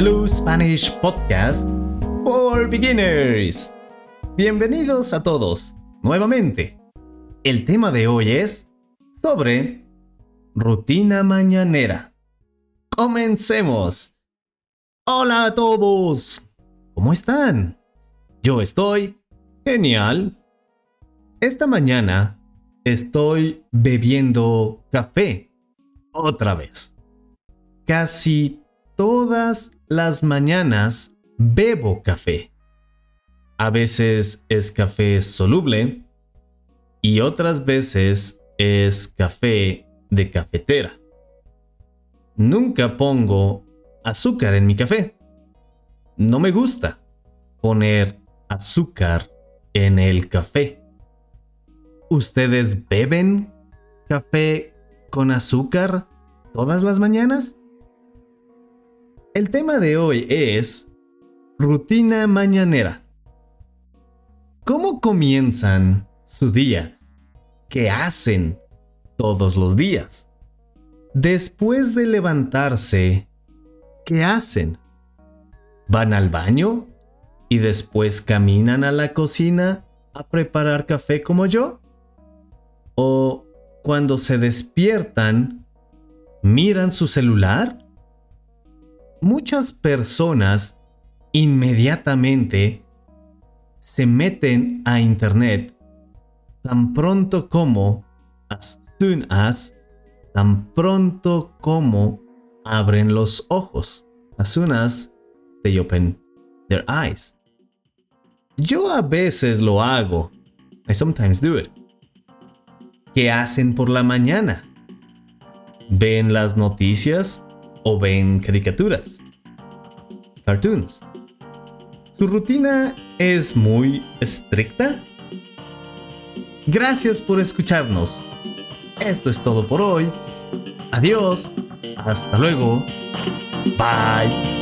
Hello Spanish Podcast for Beginners. Bienvenidos a todos nuevamente. El tema de hoy es sobre rutina mañanera. Comencemos. Hola a todos. ¿Cómo están? Yo estoy genial. Esta mañana estoy bebiendo café otra vez. Casi todas las mañanas bebo café. A veces es café soluble y otras veces es café de cafetera. Nunca pongo azúcar en mi café. No me gusta poner azúcar en el café. ¿Ustedes beben café con azúcar todas las mañanas? El tema de hoy es rutina mañanera. ¿Cómo comienzan su día? ¿Qué hacen todos los días? Después de levantarse, ¿qué hacen? ¿Van al baño y después caminan a la cocina a preparar café como yo? ¿O cuando se despiertan, miran su celular? Muchas personas inmediatamente se meten a internet tan pronto como as soon as tan pronto como abren los ojos. As soon as they open their eyes. Yo a veces lo hago. I sometimes do it. ¿qué hacen por la mañana? ¿ven las noticias o ven caricaturas, cartoons. Su rutina es muy estricta. Gracias por escucharnos. Esto es todo por hoy. Adiós. Hasta luego. Bye.